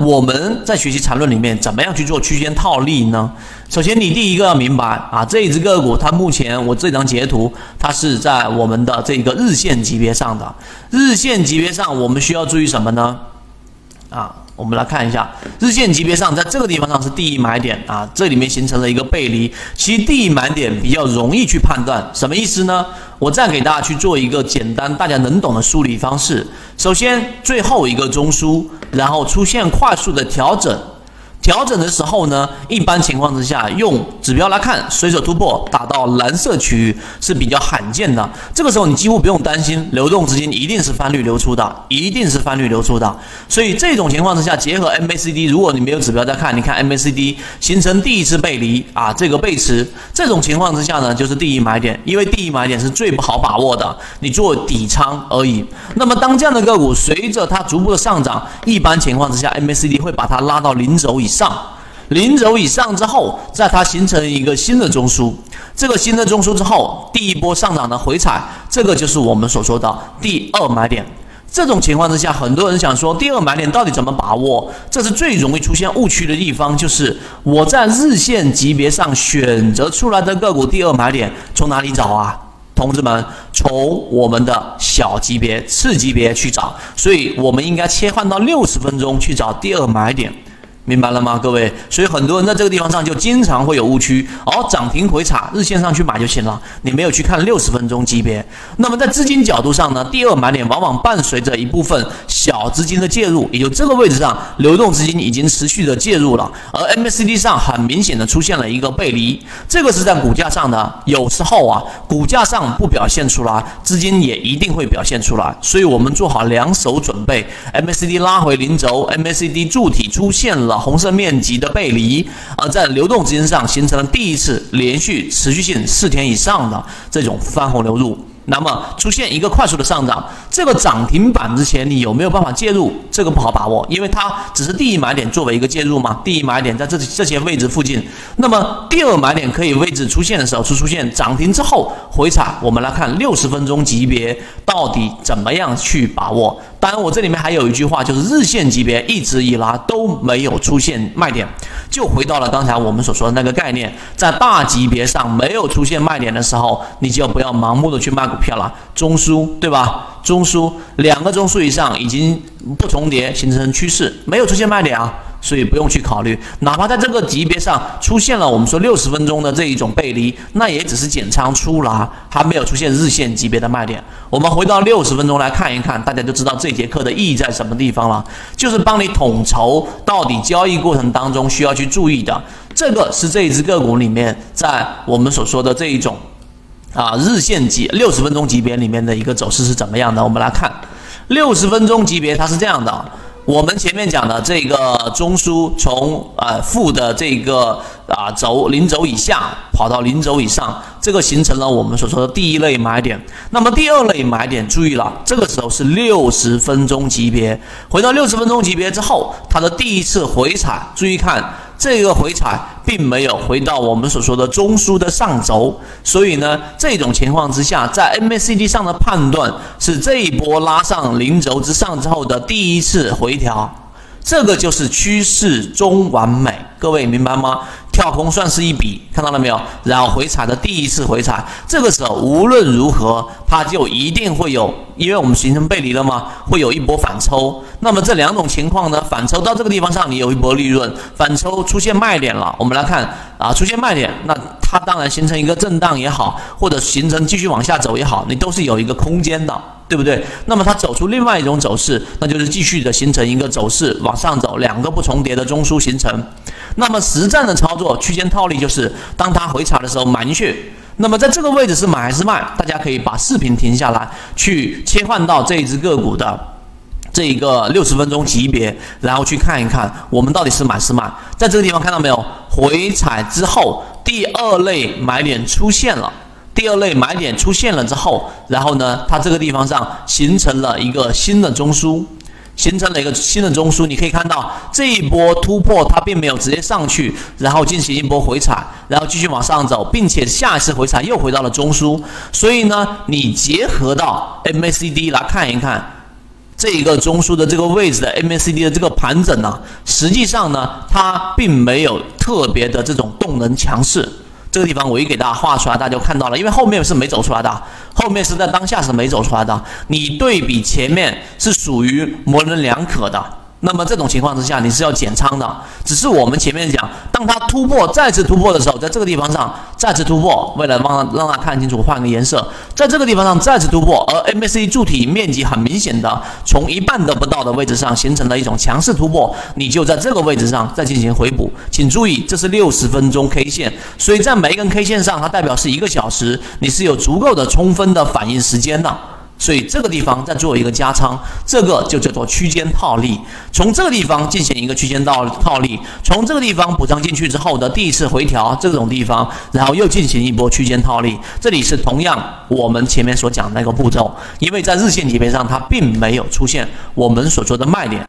我们在学习缠论里面怎么样去做区间套利呢？首先，你第一个要明白啊，这一只个股它目前我这张截图，它是在我们的这个日线级别上的。日线级别上，我们需要注意什么呢？啊，我们来看一下日线级别上，在这个地方上是第一买点啊，这里面形成了一个背离。其实第一买点比较容易去判断，什么意思呢？我再给大家去做一个简单大家能懂的梳理方式。首先，最后一个中枢，然后出现快速的调整。调整的时候呢，一般情况之下，用指标来看，随手突破打到蓝色区域是比较罕见的。这个时候你几乎不用担心流动资金一定是翻绿流出的，一定是翻绿流出的。所以这种情况之下，结合 MACD，如果你没有指标在看，你看 MACD 形成第一次背离啊，这个背驰，这种情况之下呢，就是第一买点，因为第一买点是最不好把握的，你做底仓而已。那么当这样的个股随着它逐步的上涨，一般情况之下，MACD 会把它拉到零轴以。上零轴以上之后，在它形成一个新的中枢，这个新的中枢之后，第一波上涨的回踩，这个就是我们所说的第二买点。这种情况之下，很多人想说，第二买点到底怎么把握？这是最容易出现误区的地方，就是我在日线级别上选择出来的个股第二买点从哪里找啊？同志们，从我们的小级别、次级别去找，所以我们应该切换到六十分钟去找第二买点。明白了吗，各位？所以很多人在这个地方上就经常会有误区，哦，涨停回踩，日线上去买就行了，你没有去看六十分钟级别。那么在资金角度上呢，第二买点往往伴随着一部分小资金的介入，也就这个位置上，流动资金已经持续的介入了，而 MACD 上很明显的出现了一个背离，这个是在股价上的。有时候啊，股价上不表现出来，资金也一定会表现出来，所以我们做好两手准备，MACD 拉回零轴，MACD 柱体出现了。红色面积的背离，而在流动资金上形成了第一次连续持续性四天以上的这种翻红流入。那么出现一个快速的上涨，这个涨停板之前你有没有办法介入？这个不好把握，因为它只是第一买点作为一个介入嘛。第一买点在这这些位置附近，那么第二买点可以位置出现的时候是出现涨停之后回踩。我们来看六十分钟级别到底怎么样去把握。当然，我这里面还有一句话，就是日线级别一直以来都没有出现卖点，就回到了刚才我们所说的那个概念，在大级别上没有出现卖点的时候，你就不要盲目的去卖股票了。中枢对吧？中枢两个中枢以上已经不重叠，形成趋势，没有出现卖点啊。所以不用去考虑，哪怕在这个级别上出现了我们说六十分钟的这一种背离，那也只是减仓出了，还没有出现日线级别的卖点。我们回到六十分钟来看一看，大家就知道这节课的意义在什么地方了，就是帮你统筹到底交易过程当中需要去注意的。这个是这一只个股里面在我们所说的这一种啊日线级六十分钟级别里面的一个走势是怎么样的？我们来看六十分钟级别，它是这样的。我们前面讲的这个中枢从呃负的这个啊轴零轴以下跑到零轴以上，这个形成了我们所说的第一类买点。那么第二类买点，注意了，这个时候是六十分钟级别。回到六十分钟级别之后，它的第一次回踩，注意看。这个回踩并没有回到我们所说的中枢的上轴，所以呢，这种情况之下，在 MACD 上的判断是这一波拉上零轴之上之后的第一次回调，这个就是趋势中完美，各位明白吗？跳空算是一笔，看到了没有？然后回踩的第一次回踩，这个时候无论如何，它就一定会有，因为我们形成背离了嘛，会有一波反抽。那么这两种情况呢，反抽到这个地方上，你有一波利润；反抽出现卖点了，我们来看啊，出现卖点，那它当然形成一个震荡也好，或者形成继续往下走也好，你都是有一个空间的。对不对？那么它走出另外一种走势，那就是继续的形成一个走势往上走，两个不重叠的中枢形成。那么实战的操作区间套利就是，当它回踩的时候买进去。那么在这个位置是买还是卖？大家可以把视频停下来，去切换到这一只个股的这一个六十分钟级别，然后去看一看我们到底是买是卖。在这个地方看到没有？回踩之后，第二类买点出现了。第二类买点出现了之后，然后呢，它这个地方上形成了一个新的中枢，形成了一个新的中枢。你可以看到这一波突破，它并没有直接上去，然后进行一波回踩，然后继续往上走，并且下一次回踩又回到了中枢。所以呢，你结合到 MACD 来看一看这一个中枢的这个位置的 MACD 的这个盘整呢，实际上呢，它并没有特别的这种动能强势。这个地方我一给大家画出来，大家就看到了，因为后面是没走出来的，后面是在当下是没走出来的。你对比前面是属于模棱两可的。那么这种情况之下，你是要减仓的。只是我们前面讲，当它突破再次突破的时候，在这个地方上再次突破，为了让让它看清楚，换个颜色，在这个地方上再次突破，而 MACD 柱体面积很明显的从一半都不到的位置上形成了一种强势突破，你就在这个位置上再进行回补。请注意，这是六十分钟 K 线，所以在每一根 K 线上，它代表是一个小时，你是有足够的充分的反应时间的。所以这个地方再做一个加仓，这个就叫做区间套利。从这个地方进行一个区间套套利，从这个地方补仓进去之后的第一次回调，这种地方，然后又进行一波区间套利。这里是同样我们前面所讲那个步骤，因为在日线级别上它并没有出现我们所说的卖点。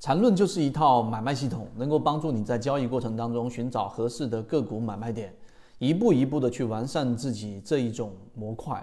缠论就是一套买卖系统，能够帮助你在交易过程当中寻找合适的个股买卖点，一步一步的去完善自己这一种模块。